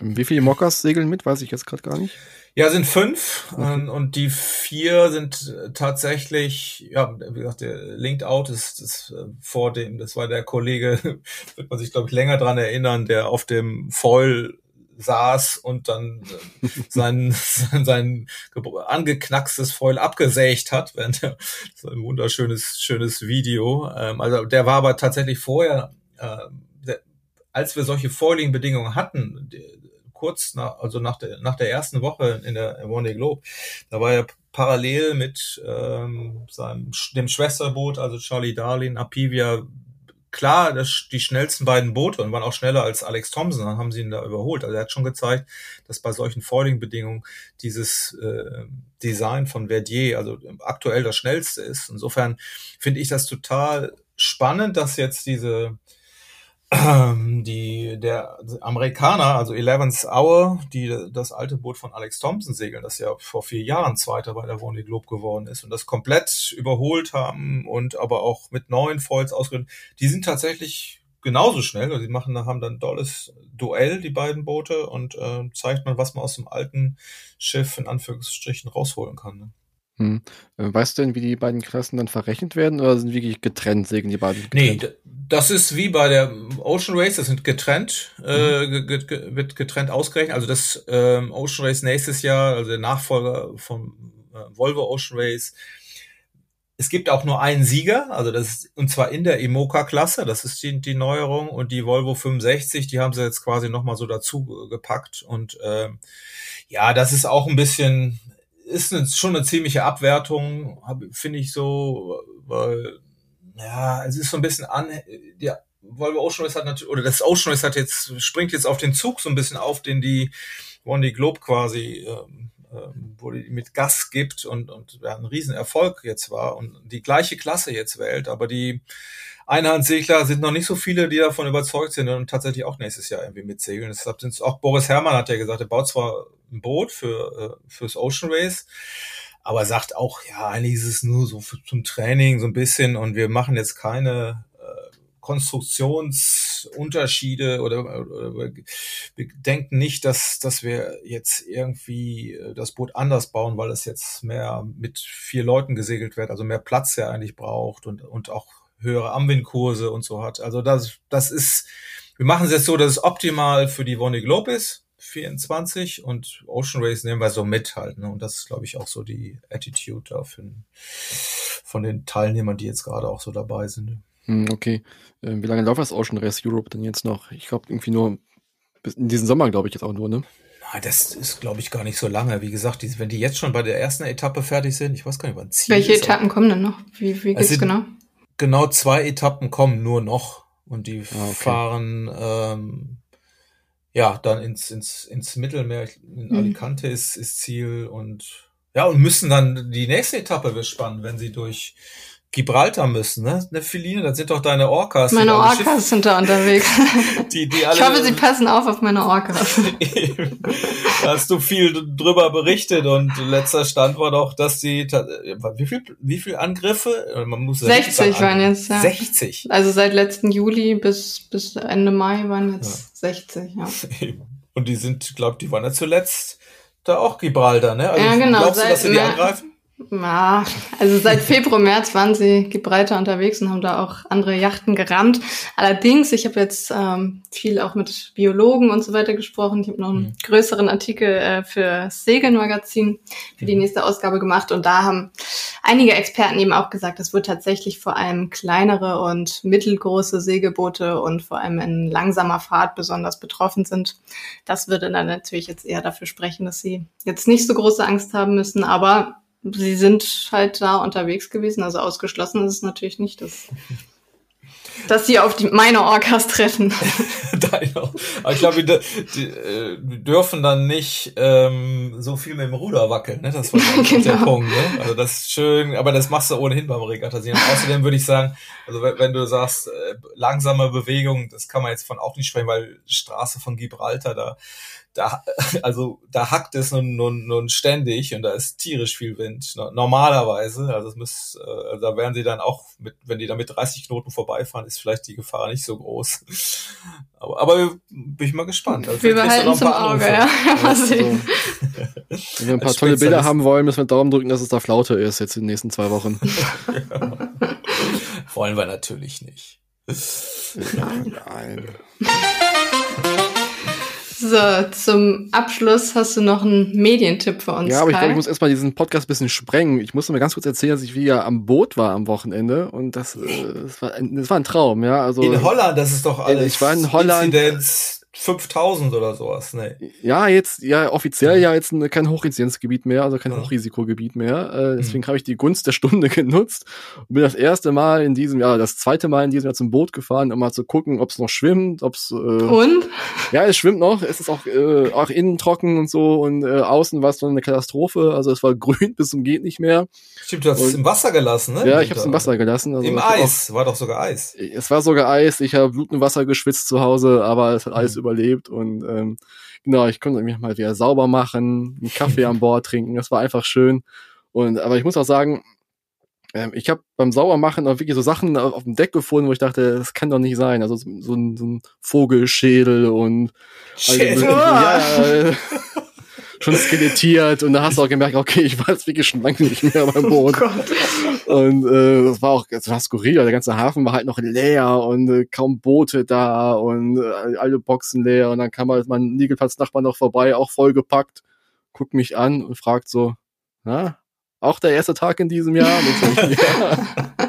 Wie viele Mockers segeln mit, weiß ich jetzt gerade gar nicht. Ja, sind fünf okay. und die vier sind tatsächlich, ja, wie gesagt, der Linked Out ist, ist äh, vor dem, das war der Kollege, wird man sich, glaube ich, länger dran erinnern, der auf dem Foil saß und dann äh, sein, sein angeknackstes Foil abgesägt hat, während er, so ein wunderschönes, schönes Video. Ähm, also der war aber tatsächlich vorher, äh, der, als wir solche Foiling-Bedingungen hatten, kurz nach, also nach der, nach der ersten Woche in der One Day Globe, da war er parallel mit ähm, seinem, dem Schwesterboot, also Charlie Darlin, Apivia, klar, das, die schnellsten beiden Boote und waren auch schneller als Alex Thompson, dann haben sie ihn da überholt. Also er hat schon gezeigt, dass bei solchen Foiling-Bedingungen dieses äh, Design von Verdier, also aktuell das schnellste ist. Insofern finde ich das total spannend, dass jetzt diese die, der Amerikaner, also Eleven's Hour, die das alte Boot von Alex Thompson segeln, das ja vor vier Jahren Zweiter bei der Vendée Globe geworden ist und das komplett überholt haben und aber auch mit neuen Foils ausgerüstet, die sind tatsächlich genauso schnell. Also die machen, haben dann ein tolles Duell, die beiden Boote, und äh, zeigt man, was man aus dem alten Schiff in Anführungsstrichen rausholen kann. Ne? Hm. Äh, weißt du denn, wie die beiden Klassen dann verrechnet werden oder sind wirklich getrennt, segeln die beiden? Getrennt? Nee, das ist wie bei der Ocean Race, das sind getrennt, äh, mhm. äh, wird getrennt ausgerechnet. Also das ähm, Ocean Race nächstes Jahr, also der Nachfolger vom äh, Volvo Ocean Race, es gibt auch nur einen Sieger, also das ist, und zwar in der Imoca-Klasse, das ist die, die Neuerung, und die Volvo 65, die haben sie jetzt quasi nochmal so dazu gepackt. Und äh, ja, das ist auch ein bisschen, ist eine, schon eine ziemliche Abwertung, finde ich so, weil ja, es ist so ein bisschen an, die Volvo Ocean Race hat natürlich, oder das Ocean Race hat jetzt, springt jetzt auf den Zug so ein bisschen auf, den die One Globe quasi, ähm, ähm, wo die mit Gas gibt und, und ja, ein Riesenerfolg jetzt war und die gleiche Klasse jetzt wählt, aber die Einhandsegler sind noch nicht so viele, die davon überzeugt sind und tatsächlich auch nächstes Jahr irgendwie mitsegeln. Deshalb sind auch Boris Herrmann hat ja gesagt, er baut zwar ein Boot für äh, fürs Ocean Race, aber sagt auch, ja, eigentlich ist es nur so für, zum Training so ein bisschen und wir machen jetzt keine Konstruktionsunterschiede oder, oder wir denken nicht, dass, dass wir jetzt irgendwie äh, das Boot anders bauen, weil es jetzt mehr mit vier Leuten gesegelt wird, also mehr Platz ja eigentlich braucht und, und auch höhere Anwindkurse und so hat. Also das, das ist, wir machen es jetzt so, dass es optimal für die Vonne Globe ist, 24 und Ocean Race nehmen wir so mit halt. Ne? Und das ist, glaube ich, auch so die Attitude da für, von den Teilnehmern, die jetzt gerade auch so dabei sind. Hm, okay. Ähm, wie lange läuft das Ocean Race Europe denn jetzt noch? Ich glaube, irgendwie nur bis in diesen Sommer, glaube ich, jetzt auch nur, ne? Na, das ist, glaube ich, gar nicht so lange. Wie gesagt, die, wenn die jetzt schon bei der ersten Etappe fertig sind, ich weiß gar nicht, wann Ziel Welche ist, Etappen kommen denn noch? Wie, wie geht's also genau? Genau zwei Etappen kommen nur noch. Und die ah, okay. fahren ähm, ja dann ins, ins, ins Mittelmeer. In mhm. Alicante ist, ist Ziel und ja, und müssen dann die nächste Etappe wird spannend, wenn sie durch Gibraltar müssen, ne? Ne, Feline, das sind doch deine Orcas. Meine Orcas Schiff sind da unterwegs. die, die alle, ich hoffe, sie passen auf auf meine Orcas. da hast du viel drüber berichtet und letzter Stand war doch, dass die, wie viel, wie viel Angriffe? Man muss 60 waren jetzt, ja. 60. Also seit letzten Juli bis, bis Ende Mai waren jetzt ja. 60, ja. Und die sind, glaub, die waren ja zuletzt da auch Gibraltar, ne? Also ja, genau. Glaubst du, dass sie die angreifen? Ja, also seit Februar, März waren sie breiter unterwegs und haben da auch andere Yachten gerammt. Allerdings, ich habe jetzt ähm, viel auch mit Biologen und so weiter gesprochen. Ich habe noch einen mhm. größeren Artikel äh, für Segelmagazin für die mhm. nächste Ausgabe gemacht und da haben einige Experten eben auch gesagt, es wird tatsächlich vor allem kleinere und mittelgroße Segelboote und vor allem in langsamer Fahrt besonders betroffen sind. Das würde dann natürlich jetzt eher dafür sprechen, dass sie jetzt nicht so große Angst haben müssen, aber sie sind halt da unterwegs gewesen, also ausgeschlossen ist es natürlich nicht, dass, dass sie auf die, meine Orcas treffen. Deine. Aber ich glaube, die, die, äh, dürfen dann nicht ähm, so viel mit dem Ruder wackeln, ne? Das war genau. der Punkt, ne? Also das ist schön, aber das machst du ohnehin beim Regattasieren. Außerdem würde ich sagen, also wenn, wenn du sagst, äh, langsame Bewegung, das kann man jetzt von auch nicht sprechen, weil Straße von Gibraltar, da da, also da hackt es nun, nun, nun ständig und da ist tierisch viel Wind. Normalerweise, also es muss, äh, da werden sie dann auch mit, wenn die da mit 30 Knoten vorbeifahren, ist vielleicht die Gefahr nicht so groß. Aber, aber bin ich mal gespannt. Also wir behalten zum Auge, ja. ja also, wenn wir ein paar tolle Bilder haben wollen, müssen wir Daumen drücken, dass es da Flaute ist jetzt in den nächsten zwei Wochen. ja. Wollen wir natürlich nicht. Nein, nein. So, zum Abschluss hast du noch einen Medientipp für uns. Ja, aber ich glaube, ich muss erstmal diesen Podcast ein bisschen sprengen. Ich musste mir ganz kurz erzählen, dass ich wieder am Boot war am Wochenende und das, äh, das, war, ein, das war ein Traum, ja. Also, in Holland, das ist doch alles. Ich war in Holland. Inzidenz 5000 oder sowas, ne? Ja, jetzt, ja, offiziell ja jetzt kein Hochinzidenzgebiet mehr, also kein ja. Hochrisikogebiet mehr. Äh, deswegen mhm. habe ich die Gunst der Stunde genutzt und bin das erste Mal in diesem Jahr, das zweite Mal in diesem Jahr zum Boot gefahren, um mal zu gucken, ob es noch schwimmt, ob es. Äh, und? Ja, es schwimmt noch. Es ist auch, äh, auch innen trocken und so und äh, außen war es so eine Katastrophe. Also es war grün bis zum geht nicht mehr. Stimmt, du hast und, es im Wasser gelassen, ne? Ja, ich habe es im Wasser gelassen. Also Im Eis, auch, war doch sogar Eis. Es war sogar Eis. Ich habe Blut im Wasser geschwitzt zu Hause, aber es hat alles mhm. Überlebt und ähm, genau, ich konnte mich mal wieder sauber machen, einen Kaffee an Bord trinken, das war einfach schön. Und aber ich muss auch sagen, ähm, ich habe beim Saubermachen auch wirklich so Sachen auf, auf, dem Deck gefunden, wo ich dachte, das kann doch nicht sein. Also so, so, ein, so ein Vogelschädel und also, ja, schon skelettiert und da hast du auch gemerkt, okay, ich war jetzt wirklich schon lange nicht mehr beim Boot. Oh und äh, das war auch, das war skurril, der ganze Hafen war halt noch leer und äh, kaum Boote da und äh, alle Boxen leer und dann kam halt mein Niegelplatz-Nachbar noch vorbei, auch vollgepackt, guckt mich an und fragt so, na, auch der erste Tag in diesem Jahr? ja,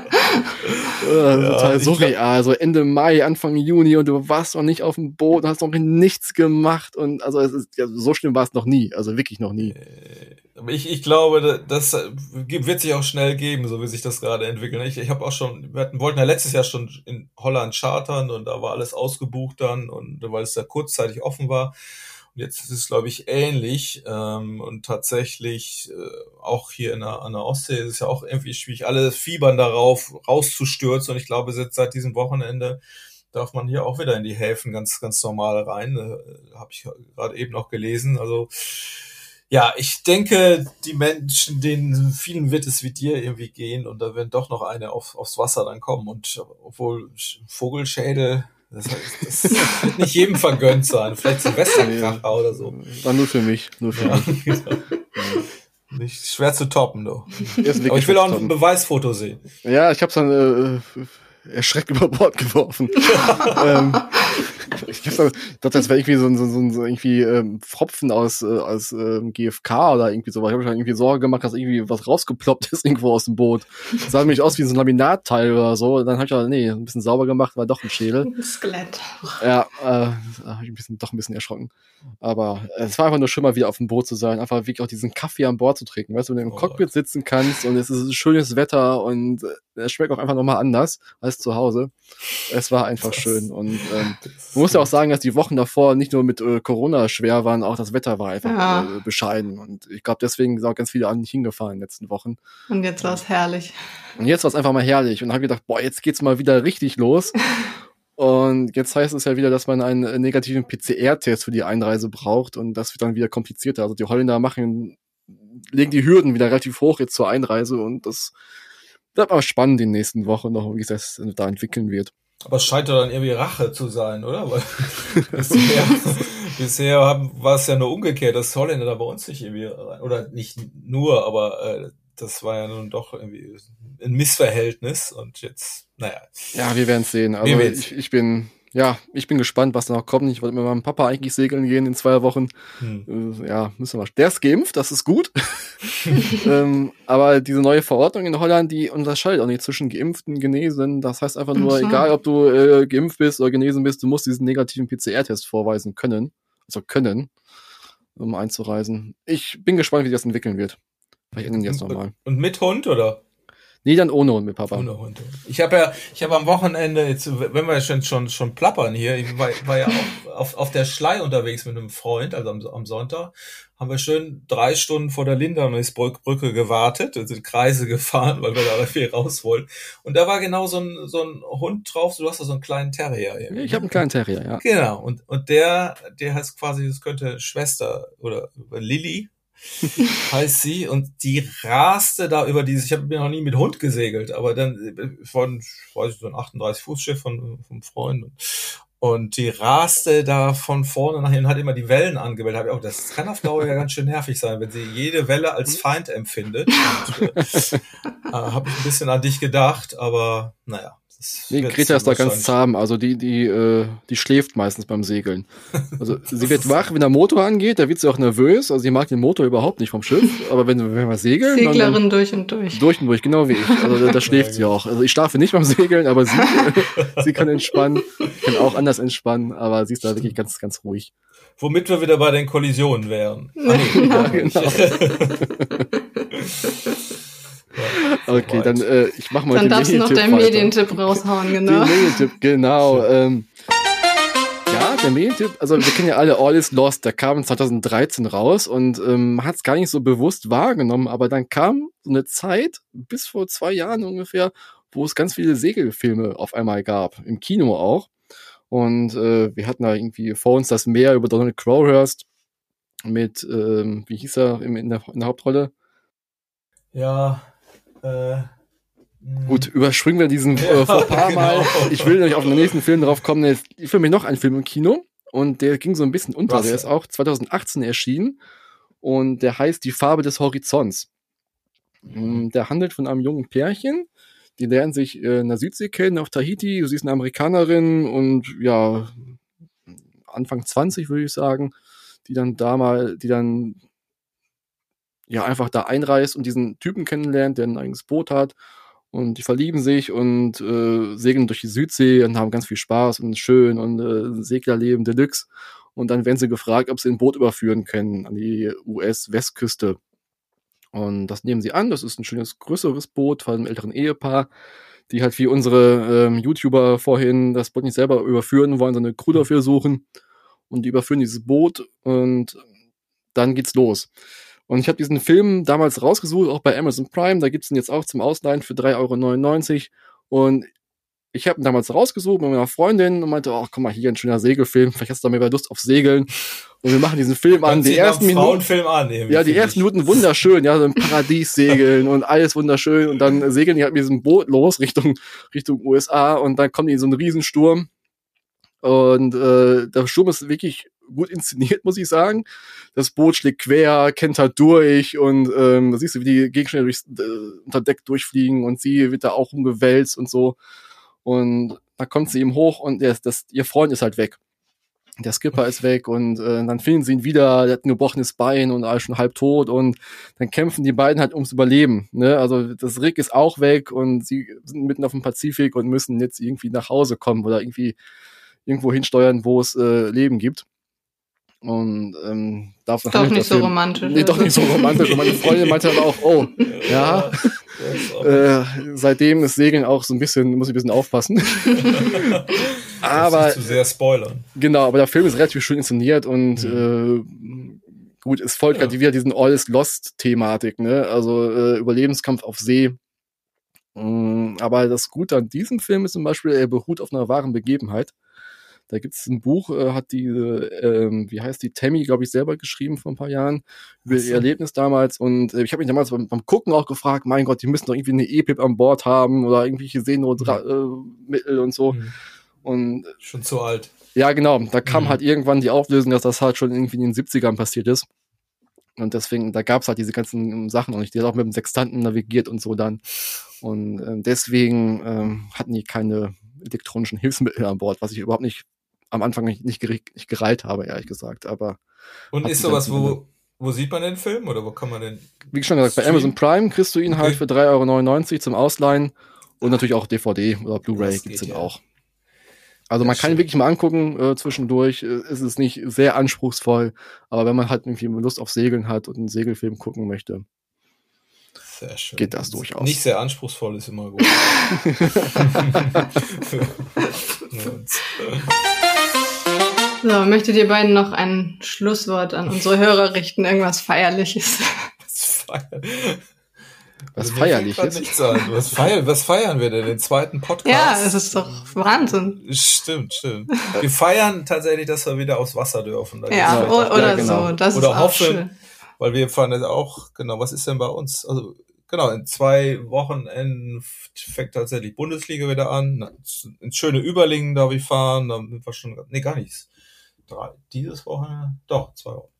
total surreal. So Ende Mai, Anfang Juni und du warst noch nicht auf dem Boot, hast noch nichts gemacht und also es ist, ja, so schlimm war es noch nie, also wirklich noch nie. Äh, ich, ich glaube, das wird sich auch schnell geben, so wie sich das gerade entwickelt. Ich, ich habe auch schon, wir hatten, wollten ja letztes Jahr schon in Holland chartern und da war alles ausgebucht dann und weil es da kurzzeitig offen war. Und jetzt ist es, glaube ich, ähnlich. Ähm, und tatsächlich äh, auch hier in der, an der Ostsee ist es ja auch irgendwie schwierig, alle fiebern darauf, rauszustürzen. Und ich glaube, seit, seit diesem Wochenende darf man hier auch wieder in die Häfen ganz, ganz normal rein. Äh, Habe ich gerade eben noch gelesen. Also ja, ich denke, die Menschen, denen vielen wird es wie dir irgendwie gehen und da werden doch noch eine auf, aufs Wasser dann kommen. Und obwohl Vogelschädel, das, das wird nicht jedem vergönnt sein. Vielleicht Silvesterkracher oder so. War nur für mich. Nur für mich. Nicht schwer zu toppen, du. Aber ich will auch ein Beweisfoto sehen. Ja, ich hab's dann äh, erschreckt über Bord geworfen. ähm, ich dachte, das wäre irgendwie so ein, so, ein- so irgendwie ähm, Pfropfen aus, äh, aus ähm, GFK oder irgendwie sowas. Ich habe mir irgendwie Sorge gemacht, dass irgendwie was rausgeploppt ist irgendwo aus dem Boot. Das sah nämlich aus wie so ein Laminatteil oder so. Und dann habe ich aber, nee, ein bisschen sauber gemacht, war doch ein Schädel. Ein Skelett. Ja, äh, da habe ich ein bisschen, doch ein bisschen erschrocken. Aber äh, es war einfach nur schön, mal wieder auf dem Boot zu sein. Einfach wirklich auch diesen Kaffee an Bord zu trinken. Weißt du, wenn du im Oh. Cockpit sitzen kannst und es ist schönes Wetter und äh, es schmeckt auch einfach nochmal anders als zu Hause. Es war einfach Das- schön. Und ähm, man muss ja auch sagen, dass die Wochen davor nicht nur mit äh, Corona schwer waren, auch das Wetter war einfach Ja. äh, bescheiden. Und ich glaube, deswegen sind auch ganz viele an nicht hingefahren in den letzten Wochen. Und jetzt war es herrlich. Und jetzt war es einfach mal herrlich und habe gedacht, boah, jetzt geht's mal wieder richtig los. Und jetzt heißt es ja wieder, dass man einen äh, negativen PCR-Test für die Einreise braucht und das wird dann wieder komplizierter. Also die Holländer machen, legen die Hürden wieder relativ hoch jetzt zur Einreise und das wird aber spannend in den nächsten Wochen noch, wie sich das da entwickeln wird. Aber es scheint ja dann irgendwie Rache zu sein, oder? Weil bisher, bisher haben, war es ja nur umgekehrt, dass Holländer da bei uns nicht irgendwie, rein- oder nicht nur, aber äh, das war ja nun doch irgendwie ein Missverhältnis und jetzt, naja. Ja, wir werden sehen. Also ich, ich bin, ja, ich bin gespannt, was da noch kommt. Ich wollte mit meinem Papa eigentlich segeln gehen in zwei Wochen. Hm. Äh, ja, müssen wir. Der ist geimpft, das ist gut. ähm, aber diese neue Verordnung in Holland, die unterscheidet auch nicht zwischen Geimpften und Genesen. Das heißt einfach nur, so. egal ob du äh, geimpft bist oder genesen bist, du musst diesen negativen PCR-Test vorweisen können. Also können, um einzureisen. Ich bin gespannt, wie sich das entwickeln wird. Vielleicht ändern die das nochmal. Und mit Hund, oder? Nee, dann ohne Hund mit Papa. Ohne Hund. Ich habe ja, ich habe am Wochenende, jetzt, wenn wir schon, schon, schon plappern hier, ich war, war ja auch auf, auf der Schlei unterwegs mit einem Freund, also am, am Sonntag, haben wir schön drei Stunden vor der Lindernisbrücke gewartet und sind Kreise gefahren, weil wir da irgendwie raus wollten. Und da war genau so ein, so ein Hund drauf, du hast da so einen kleinen Terrier. irgendwie, Ich habe einen kleinen Terrier, ja. Genau, und, und der, der heißt quasi, das könnte Schwester oder Lilly heißt sie und die raste da über dieses, ich habe mir noch nie mit Hund gesegelt, aber dann äh, von, ich weiß nicht, so ein 38 Fuß Schiff von vom Freund und, die raste da von vorne nach hinten, hat immer die Wellen angemeldet. Hab ich auch, das kann auf Dauer ja ganz schön nervig sein, wenn sie jede Welle als Feind empfindet. Und, äh, äh, habe ich ein bisschen an dich gedacht, aber naja. Nee, Greta ist da ganz zahm. Also die, die, äh, die schläft meistens beim Segeln. Also sie wird wach, wenn der Motor angeht, da wird sie auch nervös. Also sie mag den Motor überhaupt nicht vom Schiff. Aber wenn, wenn wir segeln, dann, dann Seglerin durch und durch. durch und durch, genau wie ich. Also da, da schläft Ja, sie auch. Also ich schlafe nicht beim Segeln, aber sie, sie kann entspannen, kann auch anders entspannen, aber sie ist da wirklich ganz, ganz ruhig. Womit wir wieder bei den Kollisionen wären. Ah, nee, Ja. Ja, Okay, dann äh, ich mach mal Dann den darfst du noch Medientipp deinen weiter. Medientipp raushauen, Den genau. Medientipp, genau. Ähm, ja, der Medientipp, also wir kennen ja alle All is Lost, der kam 2013 raus und ähm, man hat es gar nicht so bewusst wahrgenommen, aber dann kam so eine Zeit, bis vor zwei Jahren ungefähr, wo es ganz viele Segelfilme auf einmal gab, im Kino auch. Und äh, wir hatten da irgendwie vor uns das Meer über Donald Crowhurst mit, ähm, wie hieß er in, der, in der Hauptrolle? Ja, äh. Gut, überspringen wir diesen Ja, äh, vor paar Mal. genau. Ich will nämlich auf den nächsten Film drauf kommen. Jetzt für mich noch ein Film im Kino und der ging so ein bisschen unter. Was? Der ist auch 2018 erschienen und der heißt Die Farbe des Horizonts. Mm, Der handelt von einem jungen Pärchen. Die lernen sich äh, in der Südsee kennen, auf Tahiti. Sie ist eine Amerikanerin und ja, Anfang 20 würde ich sagen, die dann da mal, die dann ja einfach da einreist und diesen Typen kennenlernt, der ein eigenes Boot hat. Und die verlieben sich und äh, segeln durch die Südsee und haben ganz viel Spaß und schön und äh, Seglerleben Deluxe. Und dann werden sie gefragt, ob sie ein Boot überführen können an die US-Westküste. Und das nehmen sie an. Das ist ein schönes, größeres Boot von einem älteren Ehepaar, die halt wie unsere ähm, YouTuber vorhin das Boot nicht selber überführen wollen, sondern eine Crew dafür suchen. Und die überführen dieses Boot und dann geht's los. Und ich habe diesen Film damals rausgesucht, auch bei Amazon Prime. Da gibt's ihn jetzt auch zum Ausleihen für 3,99 Euro. Und ich habe ihn damals rausgesucht mit meiner Freundin und meinte, ach, guck mal, hier ein schöner Segelfilm. Vielleicht hast du da mehr Lust auf Segeln. Und wir machen diesen Film an. Die ersten Minuten. An, ja, die ersten Minuten wunderschön. Ja, so im Paradies segeln und alles wunderschön. Und dann segeln die halt mit diesem Boot los Richtung, Richtung USA. Und dann kommen die in so einen Riesensturm. Und äh, der Sturm ist wirklich gut inszeniert, muss ich sagen. Das Boot schlägt quer, kentert durch und ähm, da siehst du, wie die Gegenstände durchs äh, unter Deck durchfliegen und sie wird da auch umgewälzt und so. Und da kommt sie ihm hoch und der, das, ihr Freund ist halt weg. Der Skipper ist weg und äh, dann finden sie ihn wieder, der hat ein gebrochenes Bein und er ist schon halb tot und dann kämpfen die beiden halt ums Überleben. Ne? Also das Rick ist auch weg und sie sind mitten auf dem Pazifik und müssen jetzt irgendwie nach Hause kommen oder irgendwie irgendwo hinsteuern, wo es äh, Leben gibt. Und ähm, davon doch nicht so Film, romantisch. Nee, doch nicht so romantisch. Und meine Freundin meinte aber auch, oh, ja, äh, seitdem ist Segeln auch so ein bisschen, muss ich ein bisschen aufpassen. aber zu sehr spoilern. Genau, aber der Film ist relativ schön inszeniert und mhm. äh, gut, es folgt ja. halt wieder diesen All is Lost Thematik, ne? Also äh, Überlebenskampf auf See. Mm, aber das Gute an diesem Film ist zum Beispiel, er beruht auf einer wahren Begebenheit. Da gibt es ein Buch, äh, hat die, äh, wie heißt die, Tammy, glaube ich, selber geschrieben vor ein paar Jahren über ihr Erlebnis damals. Und äh, ich habe mich damals beim, beim, Gucken auch gefragt, mein Gott, die müssen doch irgendwie eine E-Pip an Bord haben oder irgendwelche Seenotmittel mhm. und so. Mhm. Und schon zu alt. Ja, genau. Da kam mhm. halt irgendwann die Auflösung, dass das halt schon irgendwie in den 70ern passiert ist. Und deswegen, da gab's halt diese ganzen Sachen noch nicht. Die hat auch mit dem Sextanten navigiert und so dann. Und äh, deswegen ähm, hatten die keine elektronischen Hilfsmittel an Bord, was ich überhaupt nicht am Anfang nicht, nicht, nicht gereilt habe, ehrlich gesagt. Aber und ist sowas, wo, wo sieht man den Film oder wo kann man den? Wie schon gesagt, bei Amazon Prime kriegst du ihn halt okay. halt für 3,99 Euro zum Ausleihen und natürlich auch DVD oder Blu-ray gibt's den ja. auch. Also man kann ihn wirklich mal angucken äh, zwischendurch. Äh, es ist nicht sehr anspruchsvoll, aber wenn man halt irgendwie Lust auf Segeln hat und einen Segelfilm gucken möchte, sehr schön. geht das durchaus. Nicht sehr anspruchsvoll ist immer gut. So, möchtet ihr beiden noch ein Schlusswort an unsere Hörer richten? Irgendwas Feierliches? Was, feier was also Feierliches? Was, feiern, was feiern wir denn? Den zweiten Podcast? Ja, es ist doch Wahnsinn. Stimmt, stimmt. Wir feiern tatsächlich, dass wir wieder aufs Wasser dürfen. ja, oder, oder ja, genau. so. Das oder ist hoffen, schön. weil wir fahren jetzt auch, genau, was ist denn bei uns? Also, genau, in zwei Wochen fängt tatsächlich Bundesliga wieder an. Ins schöne Überlingen darf ich fahren, dann sind wir schon, nee, gar nichts drei, dieses Wochenende, doch, zwei Wochen.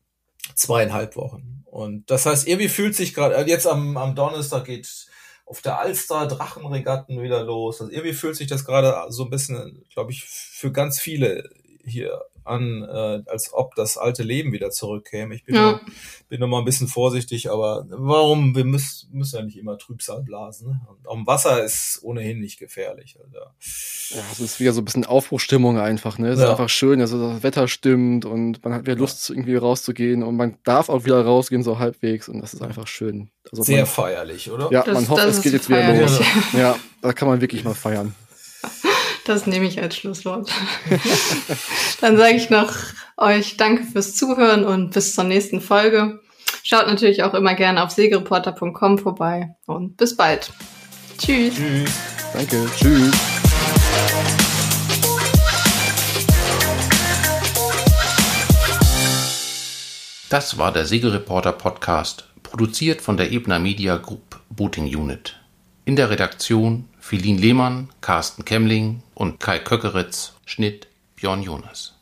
Zweieinhalb Wochen. Und das heißt, irgendwie fühlt sich gerade, äh, jetzt am, am Donnerstag geht auf der Alster Drachenregatten wieder los. Also irgendwie fühlt sich das gerade so ein bisschen, glaube ich, für ganz viele hier an, äh, als ob das alte Leben wieder zurückkäme. Ich bin, ja. noch, bin noch mal ein bisschen vorsichtig, aber warum? Wir müssen, müssen ja nicht immer Trübsal blasen. Ne? Und am Wasser ist ohnehin nicht gefährlich. Also. Ja, es ist wieder so ein bisschen Aufbruchstimmung einfach. Ne? Es ja. ist einfach schön, also das Wetter stimmt und man hat wieder Lust, ja. irgendwie rauszugehen und man darf auch wieder rausgehen, so halbwegs und das ist einfach schön. Also Sehr man, feierlich, oder? Ja, das, man hofft, es geht jetzt wieder los. Ja, da kann man wirklich mal feiern. Das nehme ich als Schlusswort. Dann sage ich noch euch danke fürs Zuhören und bis zur nächsten Folge. Schaut natürlich auch immer gerne auf segereporter.com vorbei und bis bald. Tschüss. Tschüss. Danke. Tschüss. Das war der Segelreporter Podcast, produziert von der Ebner Media Group Booting Unit. In der Redaktion Philin Lehmann, Carsten Kemmling und Kai Köckeritz, Schnitt Björn Jonas.